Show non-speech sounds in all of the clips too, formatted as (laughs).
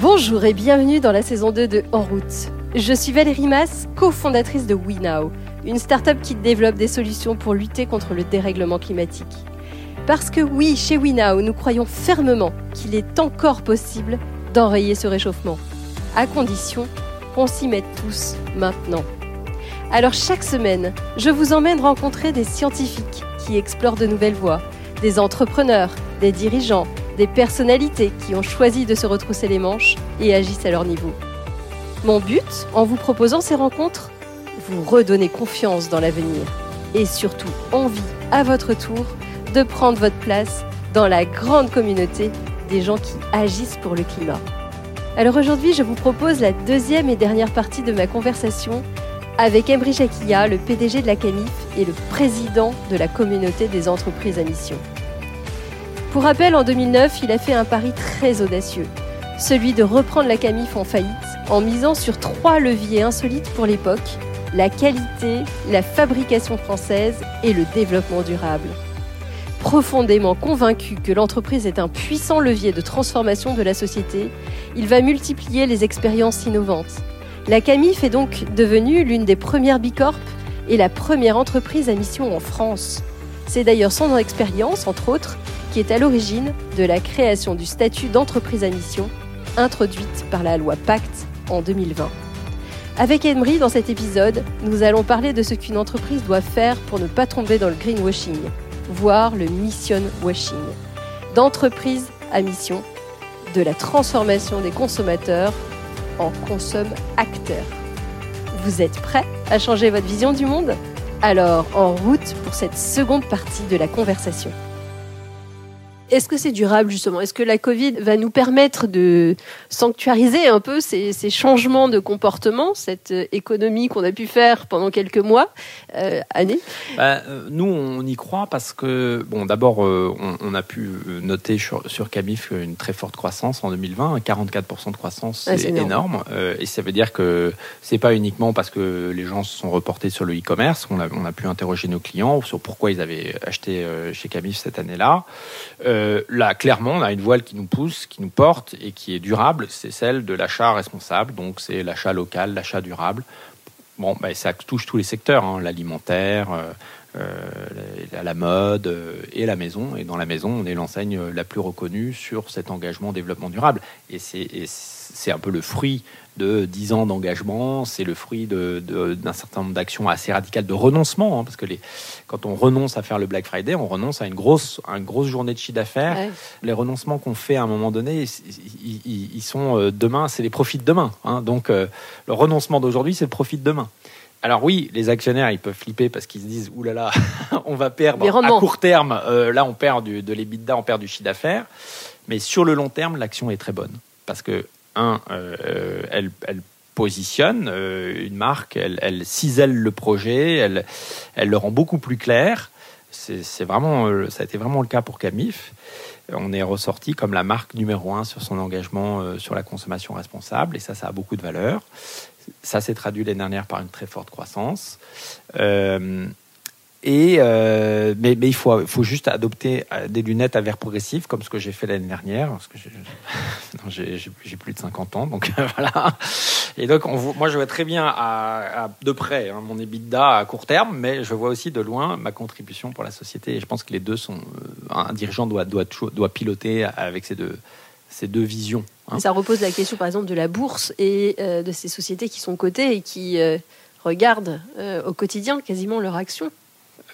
Bonjour et bienvenue dans la saison 2 de En route. Je suis Valérie Mass, cofondatrice de WeNow, une start-up qui développe des solutions pour lutter contre le dérèglement climatique. Parce que oui, chez WeNow, nous croyons fermement qu'il est encore possible d'enrayer ce réchauffement, à condition qu'on s'y mette tous maintenant. Alors chaque semaine, je vous emmène rencontrer des scientifiques qui explorent de nouvelles voies, des entrepreneurs, des dirigeants, des personnalités qui ont choisi de se retrousser les manches et agissent à leur niveau. Mon but, en vous proposant ces rencontres, vous redonner confiance dans l'avenir et surtout envie, à votre tour, de prendre votre place dans la grande communauté des gens qui agissent pour le climat. Alors aujourd'hui, je vous propose la deuxième et dernière partie de ma conversation avec Embry Jacquilla, le PDG de la CAMIF et le président de la communauté des entreprises à mission. Pour rappel, en 2009, il a fait un pari très audacieux, celui de reprendre la Camif en faillite en misant sur trois leviers insolites pour l'époque, la qualité, la fabrication française et le développement durable. Profondément convaincu que l'entreprise est un puissant levier de transformation de la société, il va multiplier les expériences innovantes. La Camif est donc devenue l'une des premières bicorp et la première entreprise à mission en France. C'est d'ailleurs son expérience, entre autres, qui est à l'origine de la création du statut d'entreprise à mission, introduite par la loi Pacte en 2020. Avec Emery, dans cet épisode, nous allons parler de ce qu'une entreprise doit faire pour ne pas tomber dans le greenwashing, voire le mission washing. D'entreprise à mission, de la transformation des consommateurs en consomme acteurs. Vous êtes prêts à changer votre vision du monde? Alors, en route pour cette seconde partie de la conversation. Est-ce que c'est durable justement? Est-ce que la Covid va nous permettre de sanctuariser un peu ces, changements de comportement, cette euh, économie qu'on a pu faire pendant quelques mois, euh, années? Bah, euh, Nous, on y croit parce que, bon, d'abord, on, a pu noter sur, sur Camif une très forte croissance en 2020, 44% de croissance, c'est énorme. et ça veut dire que c'est pas uniquement parce que les gens se sont reportés sur le e-commerce. On a, on a pu interroger nos clients sur pourquoi ils avaient acheté chez Camif cette année-là. Euh, là, clairement, on a une voile qui nous pousse, qui nous porte et qui est durable. C'est celle de l'achat responsable. Donc, c'est l'achat local, l'achat durable. Bon, ben, ça touche tous les secteurs, hein, l'alimentaire, euh, euh, la mode et la maison. Et dans la maison, on est l'enseigne la plus reconnue sur cet engagement développement durable. Et c'est un peu le fruit de 10 ans d'engagement, c'est le fruit d'un certain nombre d'actions assez radicales de renoncement, hein, parce que les, quand on renonce à faire le Black Friday, on renonce à une grosse, une grosse journée de chiffre d'affaires. Les renoncements qu'on fait à un moment donné, ils, sont euh, demain, c'est les profits de demain. Hein. donc euh, le renoncement d'aujourd'hui, c'est le profit de demain. Alors oui, les actionnaires, ils peuvent flipper parce qu'ils se disent, oulala, là là, (laughs) on va perdre à court terme. Euh, là, on perd du, de l'EBITDA, on perd du chiffre d'affaires. Mais sur le long terme, l'action est très bonne. Parce que euh, elle, positionne euh, une marque, elle, cisèle le projet, elle, le rend beaucoup plus clair. C'est vraiment, euh, ça a été vraiment le cas pour Camif. On est ressorti comme la marque numéro un sur son engagement sur la consommation responsable, et ça, ça a beaucoup de valeur. Ça s'est traduit l'année dernière par une très forte croissance. Euh, mais, il faut, juste adopter euh, des lunettes à verre progressif, comme ce que j'ai fait l'année dernière, parce que j'ai (laughs) plus de 50 ans, donc (laughs) voilà. Et donc, on, moi, je vois très bien de près hein, mon EBITDA à court terme, mais je vois aussi de loin ma contribution pour la société. Et je pense que les deux sont. Euh, un dirigeant doit piloter avec ces deux, ces deux visions. Hein. Ça repose la question, par exemple, de la bourse et de ces sociétés qui sont cotées et qui regardent au quotidien quasiment leur action.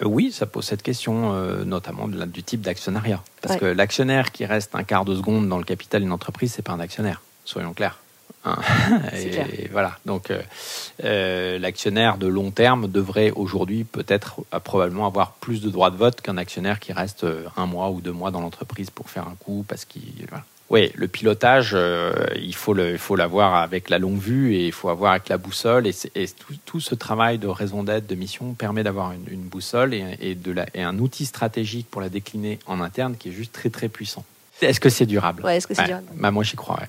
Euh, oui, ça pose cette question, euh, notamment du type d'actionnariat. Parce que l'actionnaire qui reste un quart de seconde dans le capital d'une entreprise, c'est pas un actionnaire, soyons clairs. Hein. (laughs) et, voilà. Donc, euh, l'actionnaire de long terme devrait aujourd'hui peut-être probablement avoir plus de droits de vote qu'un actionnaire qui reste un mois ou deux mois dans l'entreprise pour faire un coup parce qu'il oui, le pilotage, euh, il faut le, il faut l'avoir avec la longue vue et il faut avoir avec la boussole. Et, tout, ce travail de raison d'être, de mission, permet d'avoir une, boussole et, de la, et un outil stratégique pour la décliner en interne qui est juste très très puissant. Est-ce que c'est durable? Ouais, est-ce que c'est durable? Bah, Moi, j'y crois.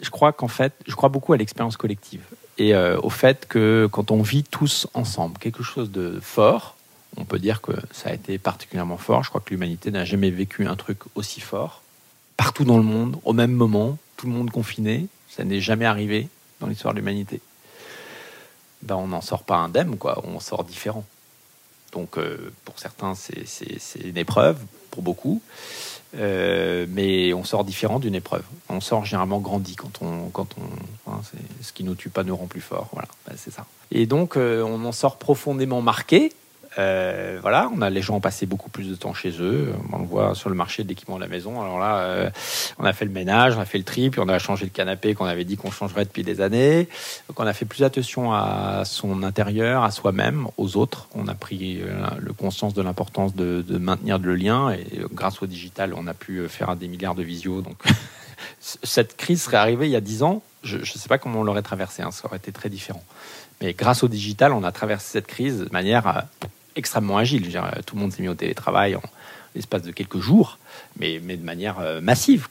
Je crois qu'en fait, je crois beaucoup à l'expérience collective et euh, au fait que quand on vit tous ensemble quelque chose de fort, on peut dire que ça a été particulièrement fort. Je crois que l'humanité n'a jamais vécu un truc aussi fort partout dans le monde, au même moment, tout le monde confiné. Ça n'est jamais arrivé dans l'histoire de l'humanité. Ben, on n'en sort pas indemne, quoi. On sort différent. Donc, euh, pour certains, c'est une épreuve, pour beaucoup. Euh, mais on sort différent d'une épreuve. On sort généralement grandi quand on, quand on, hein, ce qui nous tue pas nous rend plus fort. Voilà, ben, c'est ça. Et donc, euh, on en sort profondément marqué euh, voilà, on a les gens ont passé beaucoup plus de temps chez eux. On le voit sur le marché de l'équipement de la maison. Alors là, euh, on a fait le ménage, on a fait le tri, puis on a changé le canapé qu'on avait dit qu'on changerait depuis des années. Donc on a fait plus attention à son intérieur, à soi-même, aux autres. On a pris euh, le conscience de l'importance de, maintenir le lien et grâce au digital, on a pu faire des milliards de visios. Donc (laughs) cette crise serait arrivée il y a dix ans. Je ne sais pas comment on l'aurait traversé. Hein. ça aurait été très différent. Mais grâce au digital, on a traversé cette crise de manière extrêmement agile. tout le monde s'est mis au télétravail en l'espace de quelques jours, mais, de manière euh, massive.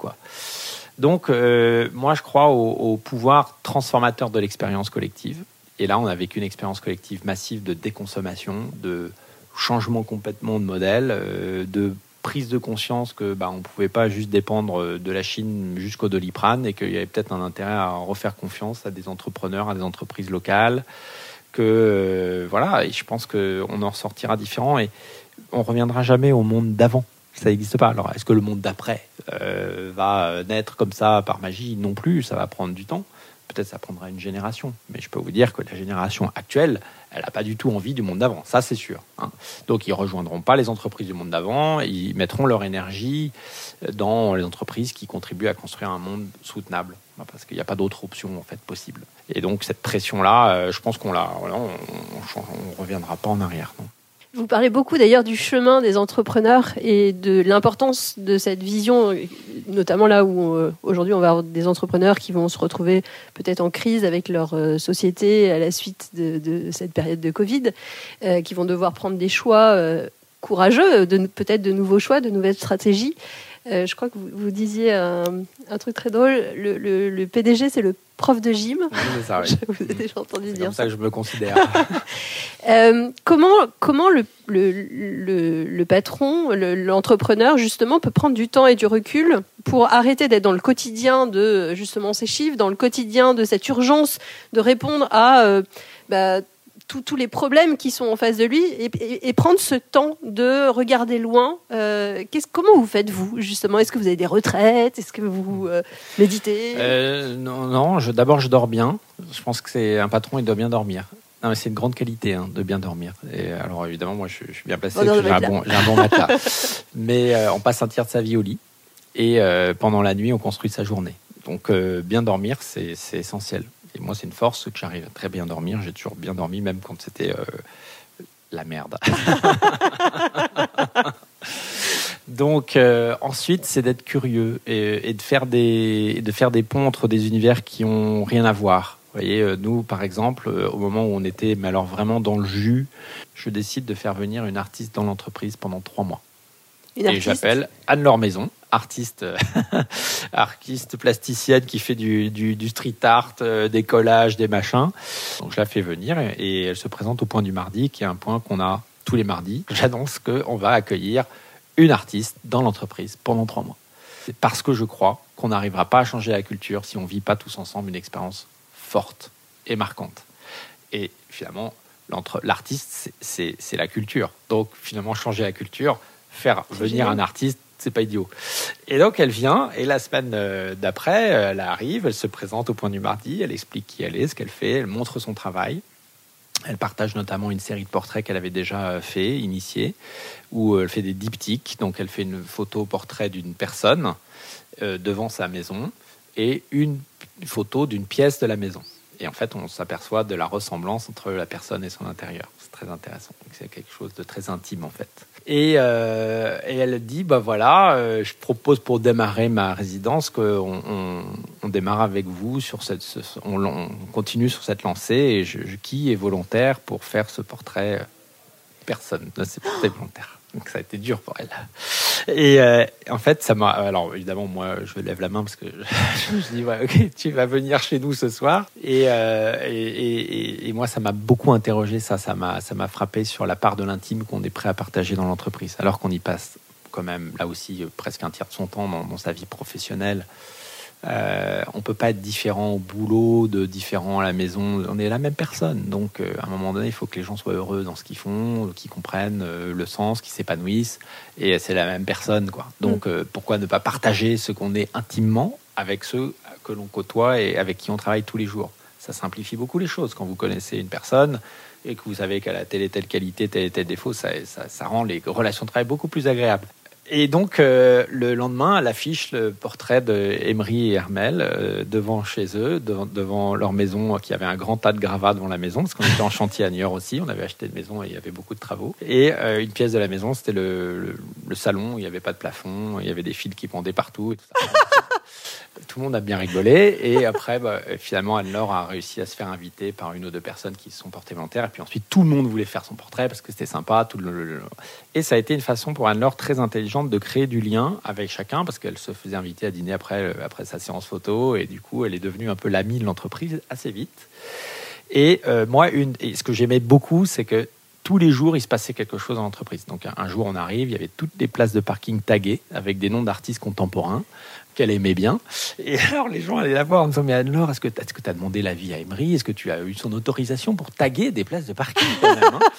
Donc, euh, moi, je crois au, pouvoir transformateur de l'expérience collective. Et là, on a vécu une expérience collective massive de déconsommation, de changement complètement de modèle, euh, de prise de conscience que bah, on ne pouvait pas juste dépendre de la Chine jusqu'au doliprane et qu'il y avait peut-être un intérêt à refaire confiance à des entrepreneurs, à des entreprises locales, que euh, voilà, et je pense qu'on en sortira différent et on reviendra jamais au monde d'avant. Ça n'existe pas. Alors, est-ce que le monde d'après euh, va naître comme ça par magie? Non plus. Ça va prendre du temps. Peut-être ça prendra une génération. Mais je peux vous dire que la génération actuelle, elle n'a pas du tout envie du monde d'avant. Ça, c'est sûr. Hein. Donc, ils rejoindront pas les entreprises du monde d'avant. Ils mettront leur énergie dans les entreprises qui contribuent à construire un monde soutenable. Parce qu'il n'y a pas d'autre option en fait possible. Et donc cette pression-là, euh, je pense qu'on la, on, reviendra pas en arrière. Vous parlez beaucoup d'ailleurs du chemin des entrepreneurs et de l'importance de cette vision, notamment là où euh, aujourd'hui on va avoir des entrepreneurs qui vont se retrouver peut-être en crise avec leur euh, société à la suite de, cette période de Covid, qui vont devoir prendre des choix courageux, peut-être de nouveaux choix, de nouvelles stratégies. Euh, je crois que vous, disiez un, truc très drôle. Le, PDG, c'est le prof de gym. C'est ça, (laughs) oui. je vous ai déjà entendu dire comme ça. que je me considère. (laughs) Euh, comment comment le, le patron, l'entrepreneur, justement, peut prendre du temps et du recul pour arrêter d'être dans le quotidien de justement ces chiffres, dans le quotidien de cette urgence de répondre à euh, bah, tous les problèmes qui sont en face de lui et, prendre ce temps de regarder loin. Euh, comment vous faites vous justement? Est-ce que vous avez des retraites? Est-ce que vous euh, méditez? Euh, Non, non d'abord je dors bien. Je pense que c'est un patron, il doit bien dormir. c'est une grande qualité hein, de bien dormir. Et alors évidemment, moi je, suis bien placé, j'ai un, bon, un bon matelas. (laughs) Mais on passe un tiers de sa vie au lit et pendant la nuit, on construit sa journée. Donc bien dormir, c'est essentiel. Et moi, c'est une force que j'arrive à très bien dormir. J'ai toujours bien dormi, même quand c'était euh, la merde. (laughs) Donc euh, ensuite, c'est d'être curieux et, de faire des de faire des ponts entre des univers qui ont rien à voir. Vous voyez, euh, nous, par exemple, au moment où on était, mais alors vraiment dans le jus, je décide de faire venir une artiste dans l'entreprise pendant trois mois. et j'appelle Anne-Laure Maison, artiste, (laughs) artiste plasticienne qui fait du, du, street art, euh, des collages, des machins. Donc je la fais venir et, elle se présente au point du mardi, qui est un point qu'on a tous les mardis. J'annonce qu'on va accueillir une artiste dans l'entreprise pendant trois mois. C'est parce que je crois qu'on n'arrivera pas à changer la culture si on vit pas tous ensemble une expérience forte et marquante. Et finalement, l'artiste, c'est la culture. Donc finalement, changer la culture, faire venir un artiste, c'est pas idiot. Et donc elle vient, et la semaine euh, d'après, euh, elle arrive, elle se présente au point du mardi, elle explique qui elle est, ce qu'elle fait, elle montre son travail. Elle partage notamment une série de portraits qu'elle avait déjà euh, fait, initié, où elle fait des diptyques. Donc elle fait une photo portrait d'une personne devant sa maison et une photo d'une pièce de la maison. Et en fait, on s'aperçoit de la ressemblance entre la personne et son intérieur. C'est très intéressant. C'est quelque chose de très intime en fait. Et, euh, elle dit bah voilà, euh, je propose pour démarrer ma résidence qu'on on, démarre avec vous sur cette, on, continue sur cette lancée et je, qui est volontaire pour faire ce portrait Personne. C'est volontaire. Donc ça a été dur pour elle. Et euh, en fait, ça m'a. Alors évidemment, moi, je lève la main parce que je, (laughs) dis, ouais, ok, tu vas venir chez nous ce soir. Euh, et, et, et, moi, ça m'a beaucoup interrogé. Ça, ça m'a, ça m'a frappé sur la part de l'intime qu'on est prêt à partager dans l'entreprise, alors qu'on y passe quand même là aussi presque un tiers de son temps dans, sa vie professionnelle. Euh, on peut pas être différent au boulot, de différent à la maison. On est la même personne. Donc, euh, à un moment donné, il faut que les gens soient heureux dans ce qu'ils font, qu'ils comprennent euh, le sens, qu'ils s'épanouissent. Et c'est la même personne, quoi. Donc, mm. pourquoi ne pas partager ce qu'on est intimement avec ceux que l'on côtoie et avec qui on travaille tous les jours? Ça simplifie beaucoup les choses. Quand vous connaissez une personne et que vous savez qu'elle a telle et telle qualité, tel et tel défaut, ça, ça rend les relations de travail beaucoup plus agréables. Et donc, euh, le lendemain, elle affiche le portrait d'Emery et Hermel euh, devant chez eux, devant, leur maison, qui avait un grand tas de gravats devant la maison, parce qu'on était en chantier à New York aussi. On avait acheté une maison et il y avait beaucoup de travaux. Et euh, une pièce de la maison, c'était le, le, salon, il n'y avait pas de plafond, il y avait des fils qui pendaient partout. (laughs) tout le monde a bien rigolé. Et (laughs) après, bah, finalement, Anne-Laure a réussi à se faire inviter par une ou deux personnes qui se sont portées volontaires. Et puis ensuite, tout le monde voulait faire son portrait parce que c'était sympa. Tout le... Et ça a été une façon pour Anne-Laure très intelligente de créer du lien avec chacun parce qu'elle se faisait inviter à dîner après, euh, après sa séance photo. Et du coup, elle est devenue un peu l'amie de l'entreprise assez vite. Et euh, moi, une, et ce que j'aimais beaucoup, c'est que tous les jours, il se passait quelque chose dans l'entreprise. Donc un, jour, on arrive, il y avait toutes les places de parking taguées avec des noms d'artistes contemporains qu'elle aimait bien. Et (laughs) alors les gens allaient la voir en disant Mais Anne-Laure, est-ce que tu as, demandé l'avis à Emery? Est-ce que tu as eu son autorisation pour taguer des places de parking hein? (laughs)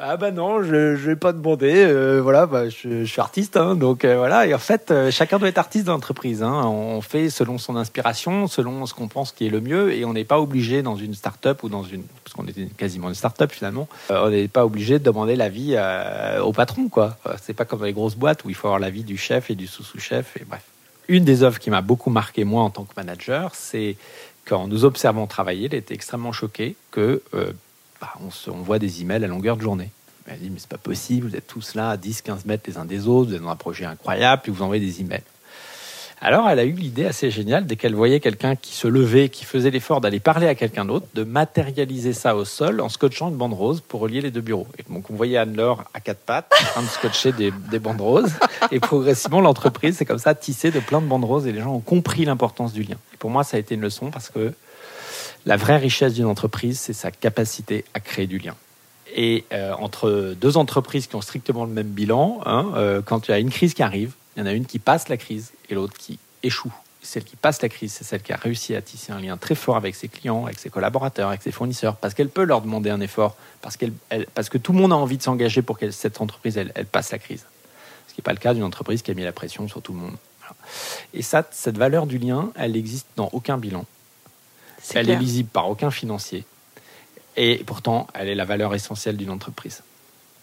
Ah bah non, je n'ai pas demandé. Euh, voilà, bah, je, suis artiste, hein, donc euh, voilà. Et en fait, euh, chacun doit être artiste dans l'entreprise. Hein. On fait selon son inspiration, selon ce qu'on pense qui est le mieux, et on n'est pas obligé dans une start-up ou dans une, parce qu'on était quasiment une start-up finalement, on n'est pas obligé de demander l'avis au patron, quoi. C'est pas comme dans les grosses boîtes où il faut avoir l'avis du chef et du sous-sous-chef, et bref une des œuvres qui m'a beaucoup marqué, moi, en tant que manager, c'est qu'en nous observant travailler, elle était extrêmement choquée que euh, bah, on, se, on, voit des emails à longueur de journée. Elle dit, mais c'est pas possible, vous êtes tous là à 10, 15 mètres les uns des autres, vous êtes dans un projet incroyable, puis vous envoyez des emails. Alors, elle a eu l'idée assez géniale, dès qu'elle voyait quelqu'un qui se levait, qui faisait l'effort d'aller parler à quelqu'un d'autre, de matérialiser ça au sol en scotchant une bande rose pour relier les deux bureaux. Et donc, on voyait Anne-Laure à quatre pattes, en train de scotcher des, bandes roses. Et progressivement, l'entreprise, c'est comme ça, tissé de plein de bandes roses et les gens ont compris l'importance du lien. Et pour moi, ça a été une leçon parce que la vraie richesse d'une entreprise, c'est sa capacité à créer du lien. Et euh, entre deux entreprises qui ont strictement le même bilan, hein, euh, quand il y a une crise qui arrive, il y en a une qui passe la crise et l'autre qui échoue. Celle qui passe la crise, c'est celle qui a réussi à tisser un lien très fort avec ses clients, avec ses collaborateurs, avec ses fournisseurs, parce qu'elle peut leur demander un effort, parce, qu'elle, parce que tout le monde a envie de s'engager pour que cette entreprise, elle, passe la crise. Ce qui n'est pas le cas d'une entreprise qui a mis la pression sur tout le monde. Et ça, cette valeur du lien, elle n'existe dans aucun bilan. elle est lisible par aucun financier. Et pourtant, elle est la valeur essentielle d'une entreprise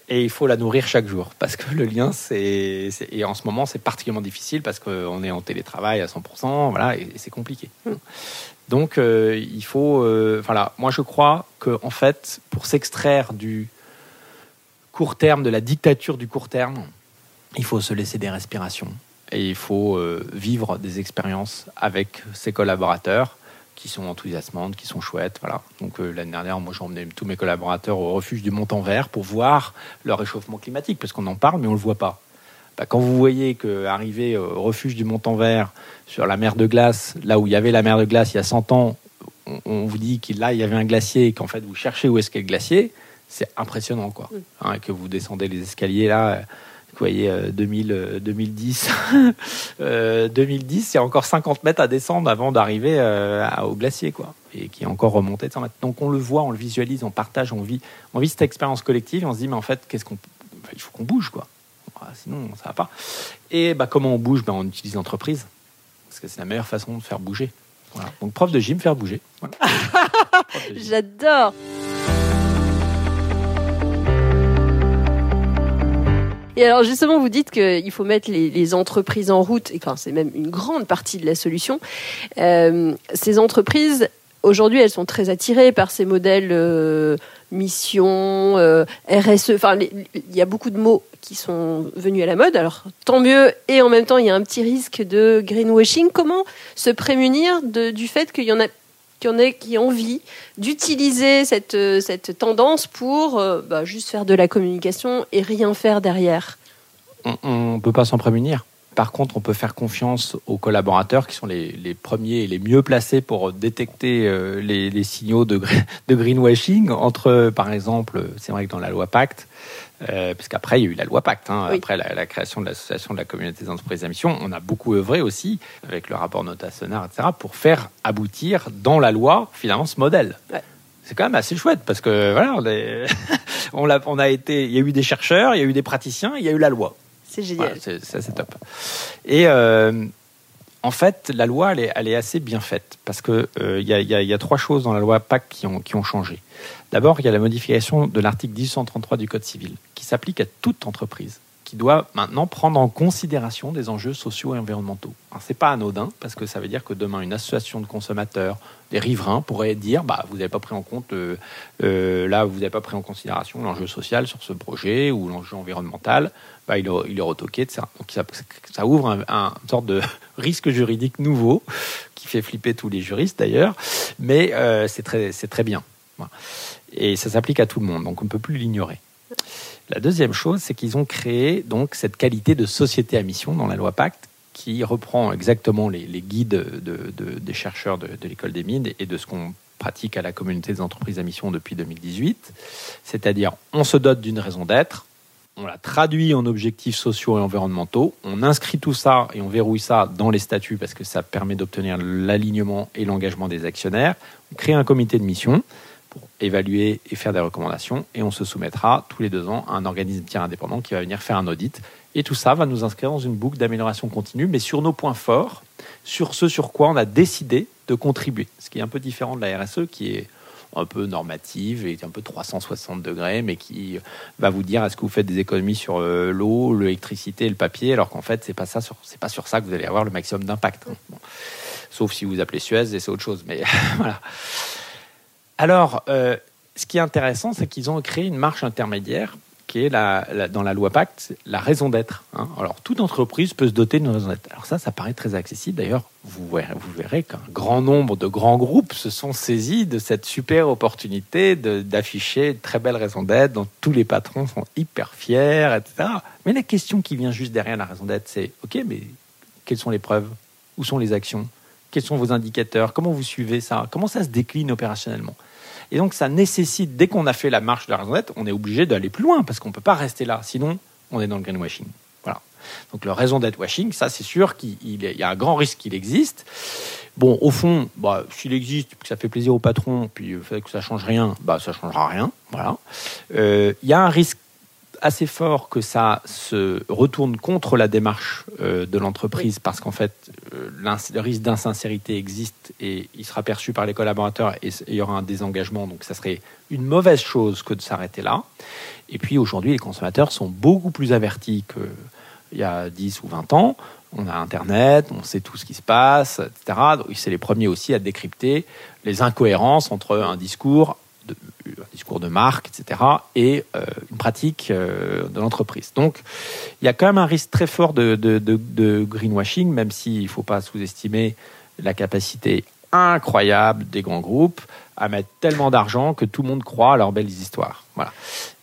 et il faut la nourrir chaque jour. Parce que le lien c'est et en ce moment c'est particulièrement difficile parce qu'on est en télétravail à 100% voilà et, c'est compliqué. Hmm. donc euh, il faut euh, voilà moi je crois que en fait pour s'extraire du court terme de la dictature du court terme il faut se laisser des respirations. Et il faut euh, vivre des expériences avec ses collaborateurs qui sont enthousiasmantes, qui sont chouettes. Voilà. Donc euh, l'année dernière, moi j'ai emmené tous mes collaborateurs au refuge du Mont-en-Vert pour voir le réchauffement climatique, parce qu'on en parle, mais on ne le voit pas. Bah, quand vous voyez qu'arriver au refuge du Mont-en-Vert sur la mer de glace, là où il y avait la mer de glace il y a 100 ans, on, vous dit qu'il là il y avait un glacier et qu'en fait vous cherchez où est-ce qu'est le glacier, c'est impressionnant quoi. Hein, que vous descendez les escaliers là vous voyez, 2000, 2010, 2010, il y a encore 50 mètres à descendre avant d'arriver euh, au glacier, quoi, et qui est encore remonté de 100 mètres. Donc on le voit, on le visualise, on partage, on vit, on vit cette expérience collective, et on se dit, mais en fait, qu'est-ce qu'on, il faut qu'on bouge, quoi. Ah, sinon, ça va pas. Et bah, comment on bouge? Ben, On utilise l'entreprise, parce que c'est la meilleure façon de faire bouger. Voilà. Donc prof de gym, faire bouger. (laughs) J'adore. Et alors justement, vous dites qu'il faut mettre les, entreprises en route, et enfin c'est même une grande partie de la solution. Euh, ces entreprises, aujourd'hui, elles sont très attirées par ces modèles euh, mission, euh, RSE. Enfin, il y a beaucoup de mots qui sont venus à la mode. Alors tant mieux. Et en même temps, il y a un petit risque de greenwashing. Comment se prémunir du fait qu'il y en a qui en ait qui envie d'utiliser cette, euh, cette tendance pour euh, bah, juste faire de la communication et rien faire derrière On ne peut pas s'en prémunir. Par contre, on peut faire confiance aux collaborateurs qui sont les, premiers et les mieux placés pour détecter euh, les, signaux de, (laughs) de, greenwashing entre, par exemple, c'est vrai que dans la loi Pacte, euh, puisqu'après, il y a eu la loi Pacte, hein, après la, création de l'association de la communauté des entreprises à mission. On a beaucoup œuvré aussi, avec le rapport Nota Sonar, etc., pour faire aboutir dans la loi, finalement, ce modèle. C'est quand même assez chouette, parce que voilà, on, (laughs) a, on a été, il y a eu des chercheurs, il y a eu des praticiens, il y a eu la loi. C'est génial. ça, c'est top. Et euh, en fait, la loi, elle est, elle est, assez bien faite, parce qu'il euh, y, a, y, a, trois choses dans la loi Pacte qui ont, qui ont changé. D'abord, il y a la modification de l'article 1833 du Code civil, qui s'applique à toute entreprise, qui doit maintenant prendre en considération des enjeux sociaux et environnementaux. Ce n'est pas anodin, parce que ça veut dire que demain, une association de consommateurs, des riverains, pourrait dire bah, vous n'avez pas pris en compte, euh, euh, là, vous n'avez pas pris en considération l'enjeu social sur ce projet ou l'enjeu environnemental, bah, il, est, il retoqué, etc. Donc ça, ouvre un, un, une sorte de (laughs) risque juridique nouveau, qui fait flipper tous les juristes d'ailleurs, mais euh, c'est très bien. Et ça s'applique à tout le monde, donc on ne peut plus l'ignorer. La deuxième chose, c'est qu'ils ont créé donc cette qualité de société à mission dans la loi Pacte qui reprend exactement les, guides des chercheurs de, l'école des mines et de ce qu'on pratique à la communauté des entreprises à mission depuis 2018. C'est-à-dire, on se dote d'une raison d'être, on la traduit en objectifs sociaux et environnementaux, on inscrit tout ça et on verrouille ça dans les statuts parce que ça permet d'obtenir l'alignement et l'engagement des actionnaires, on crée un comité de mission évaluer et faire des recommandations. Et on se soumettra tous les deux ans à un organisme tiers indépendant qui va venir faire un audit. Et tout ça va nous inscrire dans une boucle d'amélioration continue, mais sur nos points forts, sur ce sur quoi on a décidé de contribuer. Ce qui est un peu différent de la RSE, qui est un peu normative et un peu 360 degrés, mais qui va vous dire est-ce que vous faites des économies sur euh, l'eau, l'électricité, le papier, alors qu'en fait c'est pas ça c'est pas sur ça que vous allez avoir le maximum d'impact. Sauf si vous appelez Suez et c'est autre chose, mais (laughs) voilà. Alors, euh, ce qui est intéressant, c'est qu'ils ont créé une marche intermédiaire qui est la, dans la loi Pacte, la raison d'être. Hein. Alors, toute entreprise peut se doter d'une raison d'être. Alors ça, ça paraît très accessible. D'ailleurs, vous verrez, qu'un grand nombre de grands groupes se sont saisis de cette super opportunité d'afficher une très belle raison d'être, dont tous les patrons sont hyper fiers, etc. Mais la question qui vient juste derrière la raison d'être, c'est, OK, mais quelles sont les preuves? Où sont les actions? Quels sont vos indicateurs? Comment vous suivez ça? Comment ça se décline opérationnellement? Et donc, ça nécessite, dès qu'on a fait la marche de la raison d'être, on est obligé d'aller plus loin parce qu'on ne peut pas rester là. Sinon, on est dans le greenwashing. Voilà. Donc, le raison d'être washing, ça, c'est sûr qu'il y a un grand risque qu'il existe. Bon, au fond, bah, s'il existe, que ça fait plaisir au patron, puis que ça change rien, bah, ça changera rien. Voilà. Euh, il y a un risque assez fort que ça se retourne contre la démarche euh, de l'entreprise parce qu'en fait, euh, le risque d'insincérité existe et il sera perçu par les collaborateurs et il y aura un désengagement. Donc, ça serait une mauvaise chose que de s'arrêter là. Et puis, aujourd'hui, les consommateurs sont beaucoup plus avertis qu'il y a 10 ou 20 ans. On a Internet, on sait tout ce qui se passe, etc. C'est les premiers aussi à décrypter les incohérences entre un discours un discours de marque, etc., et euh, une pratique euh, de l'entreprise. Donc, il y a quand même un risque très fort de, de greenwashing, même s'il ne faut pas sous-estimer la capacité incroyable des grands groupes à mettre tellement d'argent que tout le monde croit à leurs belles histoires. Voilà.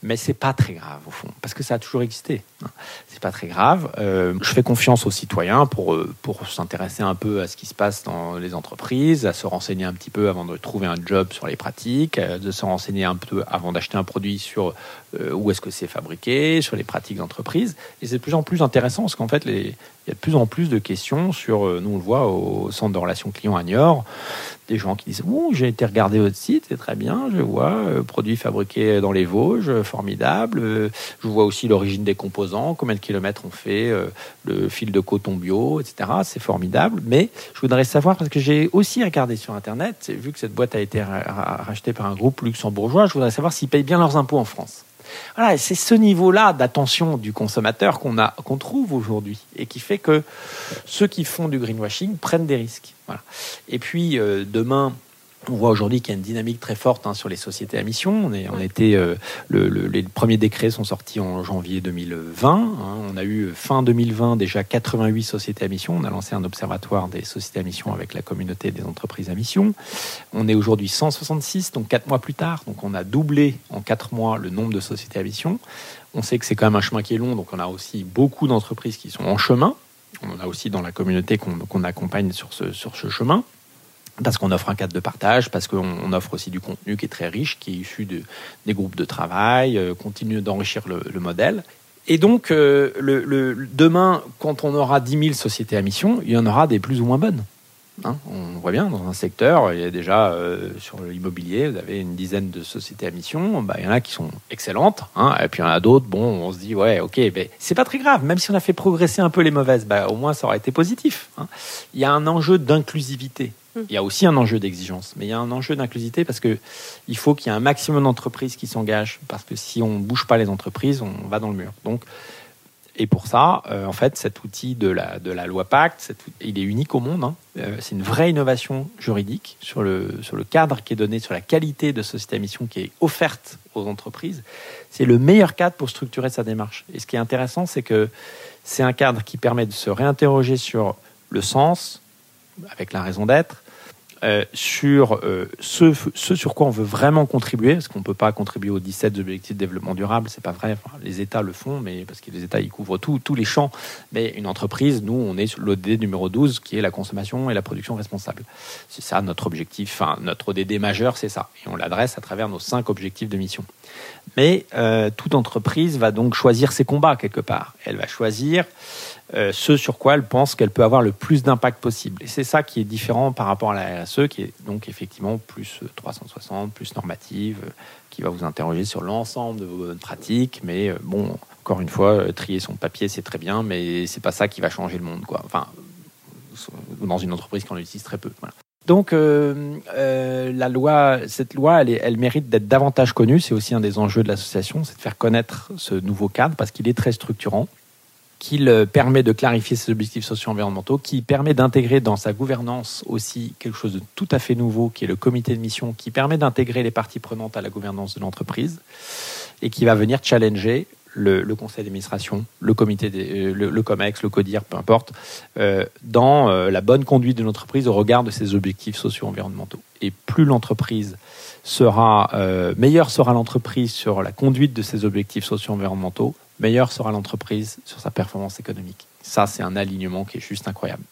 Mais c'est pas très grave au fond, parce que ça a toujours existé. Hein. C'est pas très grave. Euh, je fais confiance aux citoyens pour euh, pour s'intéresser un peu à ce qui se passe dans les entreprises, à se renseigner un petit peu avant de trouver un job sur les pratiques, euh, de se renseigner un peu avant d'acheter un produit sur où est-ce que c'est fabriqué, sur les pratiques d'entreprise. Et c'est de plus en plus intéressant parce qu'en fait, il y a de plus en plus de questions sur, nous on le voit au centre de relations clients à Niort, des gens qui disent oh, j'ai été regarder votre site, c'est très bien, je vois euh, produits fabriqués dans les Vosges, euh, formidable. Euh, je vois aussi l'origine des composants, combien de kilomètres on fait, le fil de coton bio, etc. C'est formidable. Mais je voudrais savoir parce que j'ai aussi regardé sur internet, vu que cette boîte a été rachetée par un groupe luxembourgeois, je voudrais savoir s'ils payent bien leurs impôts en France. C'est ce niveau-là d'attention du consommateur qu'on a, qu'on trouve aujourd'hui et qui fait que ceux qui font du greenwashing prennent des risques. Et puis euh, demain, on voit aujourd'hui qu'il y a une dynamique très forte hein, sur les sociétés à mission. On, est, on était, euh, le, les premiers décrets sont sortis en janvier 2020. Hein. On a eu fin 2020 déjà 88 sociétés à mission. On a lancé un observatoire des sociétés à mission avec la communauté des entreprises à mission. On est aujourd'hui 166, donc 4 mois plus tard. Donc on a doublé en 4 mois le nombre de sociétés à mission. On sait que c'est quand même un chemin qui est long, donc on a aussi beaucoup d'entreprises qui sont en chemin. on a aussi dans la communauté qu'on accompagne sur ce, sur ce chemin parce qu'on offre un cadre de partage, parce qu'on offre aussi du contenu qui est très riche, qui est issu de, des groupes de travail, euh, continue d'enrichir le, modèle. Et donc, euh, demain, quand on aura 10 000 sociétés à mission, il y en aura des plus ou moins bonnes. Hein, on voit bien, dans un secteur, il y a déjà euh, sur l'immobilier, vous avez une dizaine de sociétés à mission. Bah, il y en a qui sont excellentes, hein, et puis il y en a d'autres. Bon, on se dit ouais, ok, mais c'est pas très grave. Même si on a fait progresser un peu les mauvaises, bah, au moins ça aurait été positif. Hein. Il y a un enjeu d'inclusivité. Mmh. Il y a aussi un enjeu d'exigence, mais il y a un enjeu d'inclusivité parce que il faut qu'il y ait un maximum d'entreprises qui s'engagent, parce que si on bouge pas les entreprises, on va dans le mur. Donc et pour ça, euh, en fait, cet outil de la, de la loi Pacte, il est unique au monde. Hein. Euh, c'est une vraie innovation juridique sur le, sur le cadre qui est donné, sur la qualité de société à mission qui est offerte aux entreprises. C'est le meilleur cadre pour structurer sa démarche. Et ce qui est intéressant, c'est que c'est un cadre qui permet de se réinterroger sur le sens, avec la raison d'être, euh, sur euh, ce, sur quoi on veut vraiment contribuer, parce qu'on ne peut pas contribuer aux 17 objectifs de développement durable, c'est pas vrai. les États le font, mais parce que les États ils couvrent tous les champs. Mais une entreprise, nous, on est sur l'ODD numéro 12, qui est la consommation et la production responsable. C'est ça notre objectif, enfin notre ODD majeur, c'est ça, et on l'adresse à travers nos cinq objectifs de mission. Mais euh, toute entreprise va donc choisir ses combats quelque part. Elle va choisir ce sur quoi elle pense qu'elle peut avoir le plus d'impact possible. Et c'est ça qui est différent par rapport à la RSE, qui est donc effectivement plus 360, euh, plus normative, euh, qui va vous interroger sur l'ensemble de vos bonnes pratiques. Mais bon, encore une fois, trier son papier, c'est très bien, mais c'est pas ça qui va changer le monde, quoi. Enfin, dans une entreprise qu'on utilise très peu. Donc la loi, cette loi, elle, elle mérite d'être davantage connue. C'est aussi un des enjeux de l'association, c'est de faire connaître ce nouveau cadre parce qu'il est très structurant qu'il euh, permet de clarifier ses objectifs socio-environnementaux, qui permet d'intégrer dans sa gouvernance aussi quelque chose de tout à fait nouveau, qui est le comité de mission, qui permet d'intégrer les parties prenantes à la gouvernance de l'entreprise et qui va venir challenger le, conseil d'administration, euh, le, COMEX, le CODIR, peu importe, euh, dans la bonne conduite de l'entreprise au regard de ses objectifs socio-environnementaux. Et plus l'entreprise sera, meilleure sera l'entreprise sur la conduite de ses objectifs socio-environnementaux, meilleure sera l'entreprise sur sa performance économique. Ça, c'est un alignement qui est juste incroyable.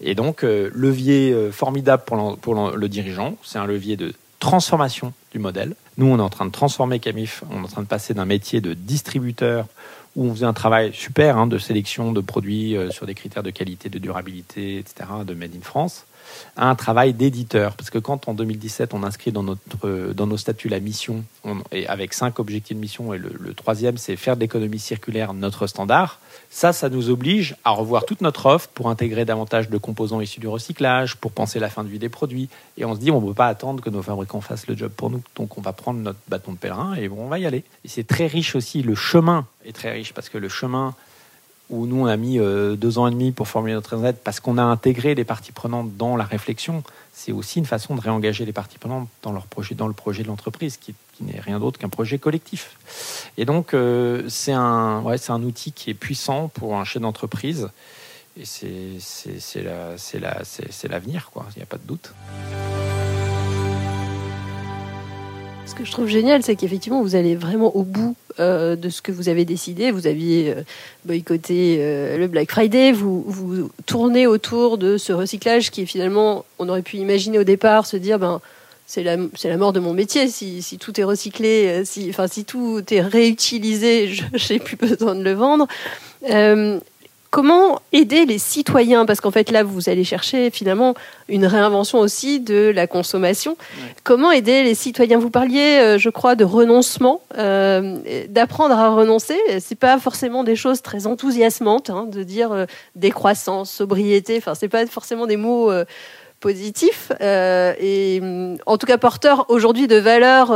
Et donc, euh, levier euh, formidable pour, le dirigeant, c'est un levier de transformation du modèle. Nous, on est en train de transformer Camif, on est en train de passer d'un métier de distributeur où on faisait un travail super hein, de sélection de produits euh, sur des critères de qualité, de durabilité, etc., de Made in France, un travail d'éditeur. Parce que quand en 2017 on inscrit dans, notre, dans nos statuts la mission, et avec cinq objectifs de mission, et le, troisième c'est faire de l'économie circulaire notre standard, ça, ça nous oblige à revoir toute notre offre pour intégrer davantage de composants issus du recyclage, pour penser la fin de vie des produits. Et on se dit, on ne peut pas attendre que nos fabricants fassent le job pour nous. Donc on va prendre notre bâton de pèlerin et on va y aller. Et c'est très riche aussi, le chemin est très riche parce que le chemin où nous on a mis euh, deux ans et demi pour formuler notre raison parce qu'on a intégré les parties prenantes dans la réflexion. C'est aussi une façon de réengager les parties prenantes dans leur projet, dans le projet de l'entreprise, qui, n'est rien d'autre qu'un projet collectif. Et donc euh, c'est un, ouais, un outil qui est puissant pour un chef d'entreprise. Et c'est, la, la, l'avenir, quoi. Il n'y a pas de doute. Ce que je trouve génial, c'est qu'effectivement, vous allez vraiment au bout euh, de ce que vous avez décidé. Vous aviez euh, boycotté euh, le Black Friday, vous, vous tournez autour de ce recyclage qui est finalement, on aurait pu imaginer au départ, se dire, ben, c'est la, mort de mon métier. Si, tout est recyclé, si tout est réutilisé, (laughs) je n'ai plus besoin de le vendre. Comment aider les citoyens? Parce qu'en fait, là, vous allez chercher finalement une réinvention aussi de la consommation. Comment aider les citoyens? Vous parliez, euh, je crois, de renoncement, euh, d'apprendre à renoncer. C'est pas forcément des choses très enthousiasmantes, hein, de dire euh, décroissance, sobriété. Enfin, c'est pas forcément des mots positifs et en tout cas porteurs aujourd'hui de valeurs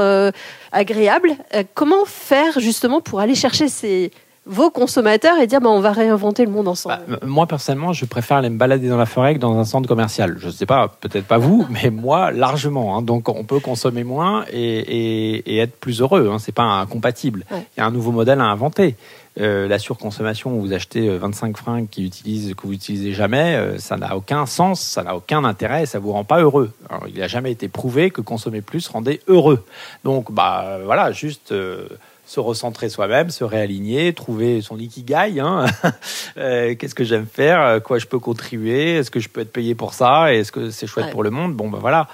agréables. comment faire justement pour aller chercher ces vos consommateurs et dire bah, on va réinventer le monde ensemble bah, Moi, personnellement, je préfère aller me balader dans la forêt que dans un centre commercial. Je ne sais pas, peut-être pas vous, (laughs) mais moi, largement. Hein. Donc, on peut consommer moins et, être plus heureux. Hein. Ce n'est pas incompatible. Il y a un nouveau modèle à inventer. Euh, la surconsommation où vous achetez 25 euh, fringues qui utilisent, que vous n'utilisez jamais, euh, ça n'a aucun sens, ça n'a aucun intérêt, ça vous rend pas heureux. il n'a jamais été prouvé que consommer plus rendait heureux. Donc, bah voilà, juste se recentrer soi-même, se réaligner, trouver son ikigai. Hein (laughs) euh, Qu'est-ce que j'aime faire Quoi je peux contribuer Est-ce que je peux être payé pour ça Est-ce que c'est chouette pour le monde? Bon, ben voilà.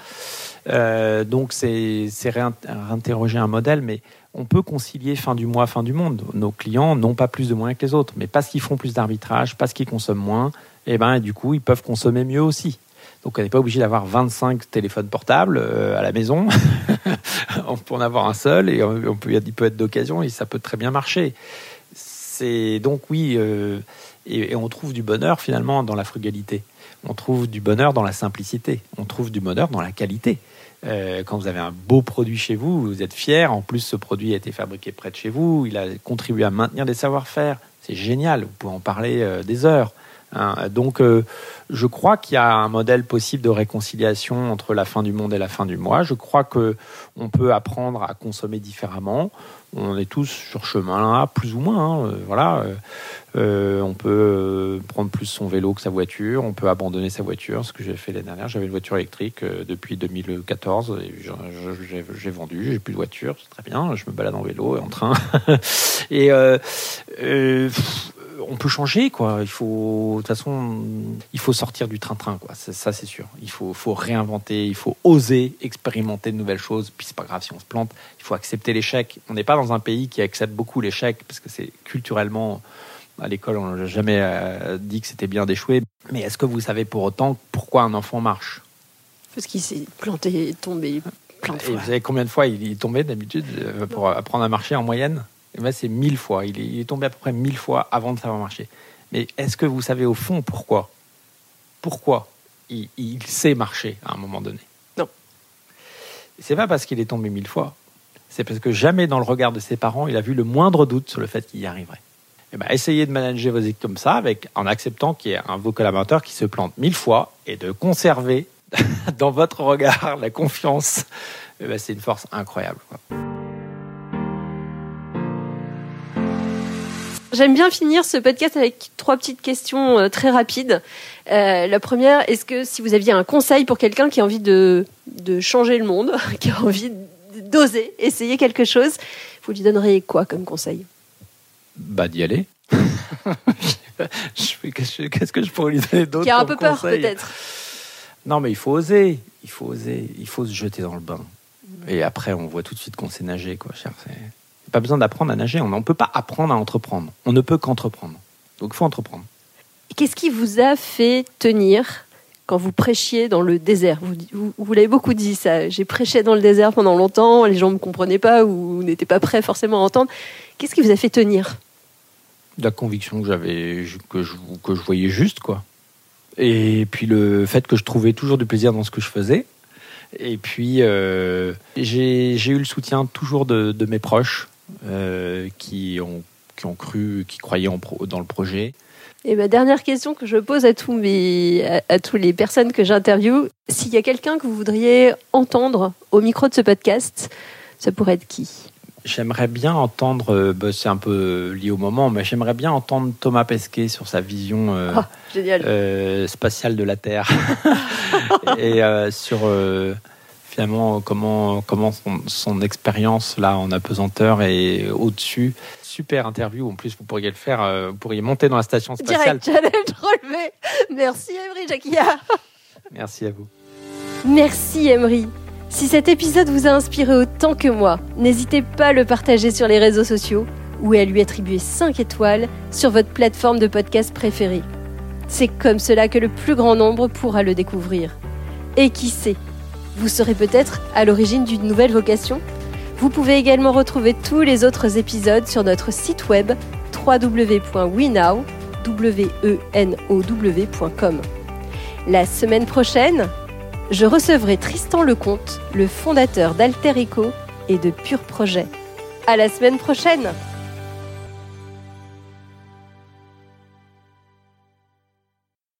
Euh, donc c'est réinterroger un modèle, mais on peut concilier fin du mois, fin du monde. Nos clients n'ont pas plus de moyens que les autres, mais parce qu'ils font plus d'arbitrage, parce qu'ils consomment moins, et eh ben du coup ils peuvent consommer mieux aussi. Donc on n'est pas obligé d'avoir 25 téléphones portables euh, à la maison. (laughs) on peut en avoir un seul et on peut, il peut être d'occasion et ça peut très bien marcher. C'est donc oui, euh, et, on trouve du bonheur finalement dans la frugalité. On trouve du bonheur dans la simplicité. On trouve du bonheur dans la qualité. Euh, quand vous avez un beau produit chez vous, vous êtes fier. En plus, ce produit a été fabriqué près de chez vous. Il a contribué à maintenir des savoir-faire. C'est génial. Vous pouvez en parler des heures. Hein. Donc, euh, je crois qu'il y a un modèle possible de réconciliation entre la fin du monde et la fin du mois. Je crois que on peut apprendre à consommer différemment. On est tous sur chemin là, plus ou moins. Hein, euh, voilà. Euh, on peut prendre plus son vélo que sa voiture. On peut abandonner sa voiture. Ce que j'ai fait l'année dernière, j'avais une voiture électrique depuis 2014. J'ai vendu. J'ai plus de voiture. C'est très bien. Je me balade en vélo et en train. (laughs) et on peut changer, quoi. Il faut, de toute façon, il faut sortir du train-train, quoi. Ça, c'est sûr. Il faut, faut réinventer, il faut oser expérimenter de nouvelles choses. Puis c'est pas grave si on se plante. Il faut accepter l'échec. On n'est pas dans un pays qui accepte beaucoup l'échec parce que c'est culturellement. À l'école, on n'a jamais euh, dit que c'était bien d'échouer. Mais est-ce que vous savez pour autant pourquoi un enfant marche? Parce qu'il s'est planté, tombé plein de fois. Et vous savez combien de fois il est tombé d'habitude euh, pour apprendre à marcher en moyenne? Eh ben, c'est mille fois. Il est, tombé à peu près mille fois avant de savoir marcher. Mais est-ce que vous savez au fond pourquoi? Pourquoi il, sait marcher à un moment donné? Non. C'est pas parce qu'il est tombé mille fois. C'est parce que jamais dans le regard de ses parents, il a vu le moindre doute sur le fait qu'il y arriverait. Eh ben, essayez de manager vos équipes comme ça, avec, en acceptant qu'il y ait un vos collaborateurs qui se plante mille fois et de conserver (laughs) dans votre regard la confiance. Eh ben, c'est une force incroyable. J'aime bien finir ce podcast avec trois petites questions euh, très rapides. Euh, la première, est-ce que si vous aviez un conseil pour quelqu'un qui a envie de, de changer le monde, (laughs) qui a envie d'oser, essayer quelque chose, vous lui donneriez quoi comme conseil? Bah d'y aller. (laughs) Qu'est-ce que je pourrais lui donner d'autre Qui a un peu peur peut-être. Non mais il faut oser, il faut oser, il faut se jeter dans le bain. Et après on voit tout de suite qu'on sait nager quoi. Cher, pas besoin d'apprendre à nager. On ne peut pas apprendre à entreprendre. On ne peut qu'entreprendre. Donc il faut entreprendre. Qu'est-ce qui vous a fait tenir quand vous prêchiez dans le désert? Vous, vous, l'avez beaucoup dit ça. J'ai prêché dans le désert pendant longtemps. Les gens ne me comprenaient pas ou n'étaient pas prêts forcément à entendre. Qu'est-ce qui vous a fait tenir? La conviction que j'avais, que je, que je voyais juste, quoi. Et puis le fait que je trouvais toujours du plaisir dans ce que je faisais. Et puis, euh, j'ai eu le soutien toujours de, de mes proches. Euh, qui, ont, qui ont cru, qui croyaient en dans le projet. Et ma dernière question que je pose à tous mes, à, toutes les personnes que j'interviewe, s'il y a quelqu'un que vous voudriez entendre au micro de ce podcast, ça pourrait être qui? J'aimerais bien entendre, euh, bah, c'est un peu lié au moment, mais j'aimerais bien entendre Thomas Pesquet sur sa vision euh, oh, spatiale de la Terre. (laughs) Et sur finalement comment, comment son, expérience là en apesanteur est au-dessus. Super interview. En plus, vous pourriez le faire, euh, vous pourriez monter dans la station spatiale. Direct challenge relevé. Merci Emery Jacquia. Merci à vous. Merci Emery. Si cet épisode vous a inspiré autant que moi, n'hésitez pas à le partager sur les réseaux sociaux ou à lui attribuer 5 étoiles sur votre plateforme de podcast préférée. C'est comme cela que le plus grand nombre pourra le découvrir. Et qui sait, vous serez peut-être à l'origine d'une nouvelle vocation Vous pouvez également retrouver tous les autres épisodes sur notre site web www.wenow.com. La semaine prochaine, je recevrai Tristan Lecomte, le fondateur d'Alterico et de Pure Projet. À la semaine prochaine!